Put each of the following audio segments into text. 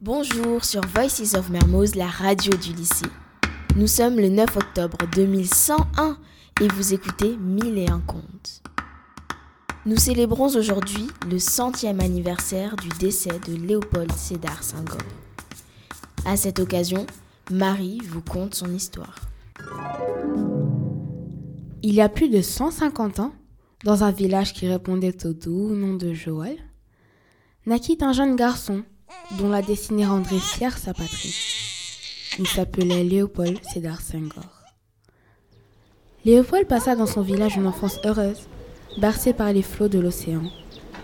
Bonjour sur Voices of Mermoz, la radio du lycée. Nous sommes le 9 octobre 2101 et vous écoutez Mille et un contes. Nous célébrons aujourd'hui le centième anniversaire du décès de Léopold Sédar Senghor. À cette occasion, Marie vous conte son histoire. Il y a plus de 150 ans, dans un village qui répondait au doux nom de Joël, naquit un jeune garçon dont la destinée rendrait fière sa patrie. Il s'appelait Léopold Sédar Senghor. Léopold passa dans son village une enfance heureuse, bercée par les flots de l'océan,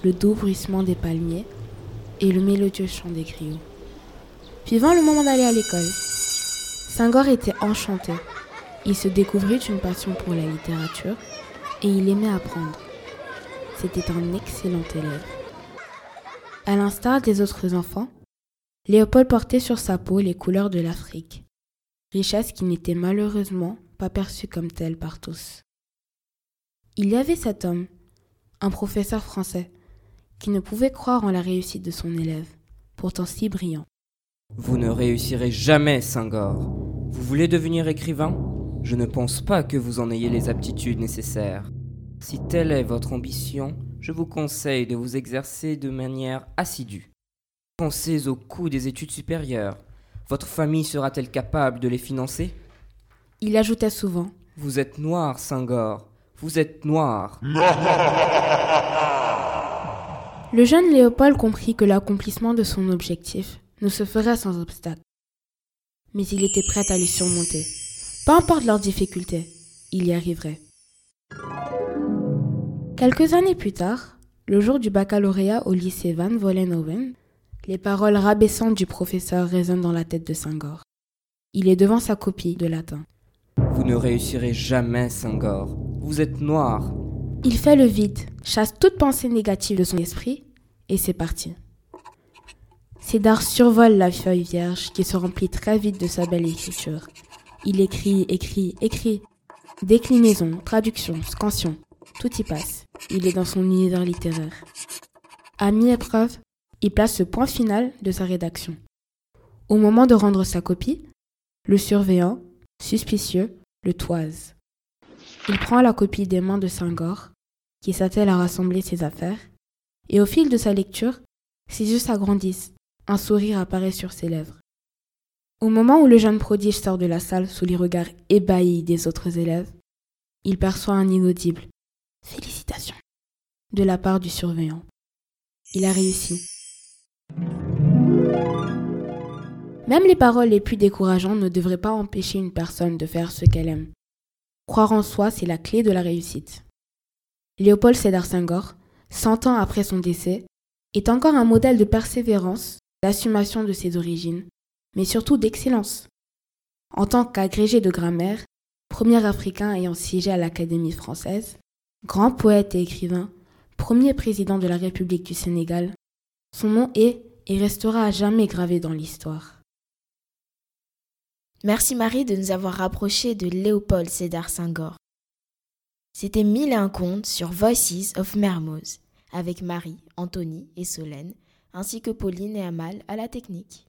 le doux bruissement des palmiers et le mélodieux chant des griots. Vivant le moment d'aller à l'école, Senghor était enchanté. Il se découvrit une passion pour la littérature et il aimait apprendre. C'était un excellent élève. À l'instar des autres enfants, Léopold portait sur sa peau les couleurs de l'Afrique, richesse qui n'était malheureusement pas perçue comme telle par tous. Il y avait cet homme, un professeur français, qui ne pouvait croire en la réussite de son élève, pourtant si brillant. Vous ne réussirez jamais, Senghor. Vous voulez devenir écrivain? Je ne pense pas que vous en ayez les aptitudes nécessaires. Si telle est votre ambition, je vous conseille de vous exercer de manière assidue. Pensez au coût des études supérieures. Votre famille sera-t-elle capable de les financer? Il ajoutait souvent Vous êtes noir, Senghor. Vous êtes noir. Le jeune Léopold comprit que l'accomplissement de son objectif ne se ferait sans obstacle. Mais il était prêt à les surmonter. Peu importe leurs difficultés, il y arriverait. Quelques années plus tard, le jour du baccalauréat au lycée Van Vollenhoven, les paroles rabaissantes du professeur résonnent dans la tête de Senghor. Il est devant sa copie de latin. Vous ne réussirez jamais, Senghor. Vous êtes noir. Il fait le vide, chasse toute pensée négative de son esprit, et c'est parti. Cédar survole la feuille vierge qui se remplit très vite de sa belle écriture. Il écrit, écrit, écrit. Déclinaison, traduction, scansion, tout y passe. Il est dans son univers littéraire. À mi-épreuve, il place le point final de sa rédaction. Au moment de rendre sa copie, le surveillant, suspicieux, le toise. Il prend la copie des mains de Senghor, qui s'attelle à rassembler ses affaires, et au fil de sa lecture, ses yeux s'agrandissent, un sourire apparaît sur ses lèvres. Au moment où le jeune prodige sort de la salle sous les regards ébahis des autres élèves, il perçoit un inaudible Félicitations de la part du surveillant. Il a réussi. Même les paroles les plus décourageantes ne devraient pas empêcher une personne de faire ce qu'elle aime. Croire en soi, c'est la clé de la réussite. Léopold Sédar Senghor, cent ans après son décès, est encore un modèle de persévérance, d'assumation de ses origines, mais surtout d'excellence. En tant qu'agrégé de grammaire, premier Africain ayant siégé à l'Académie française, grand poète et écrivain, premier président de la République du Sénégal, son nom est et restera à jamais gravé dans l'histoire. Merci Marie de nous avoir rapprochés de Léopold Sédar Senghor. C'était Mille et un contes sur Voices of Mermoz avec Marie, Anthony et Solène, ainsi que Pauline et Amal à la technique.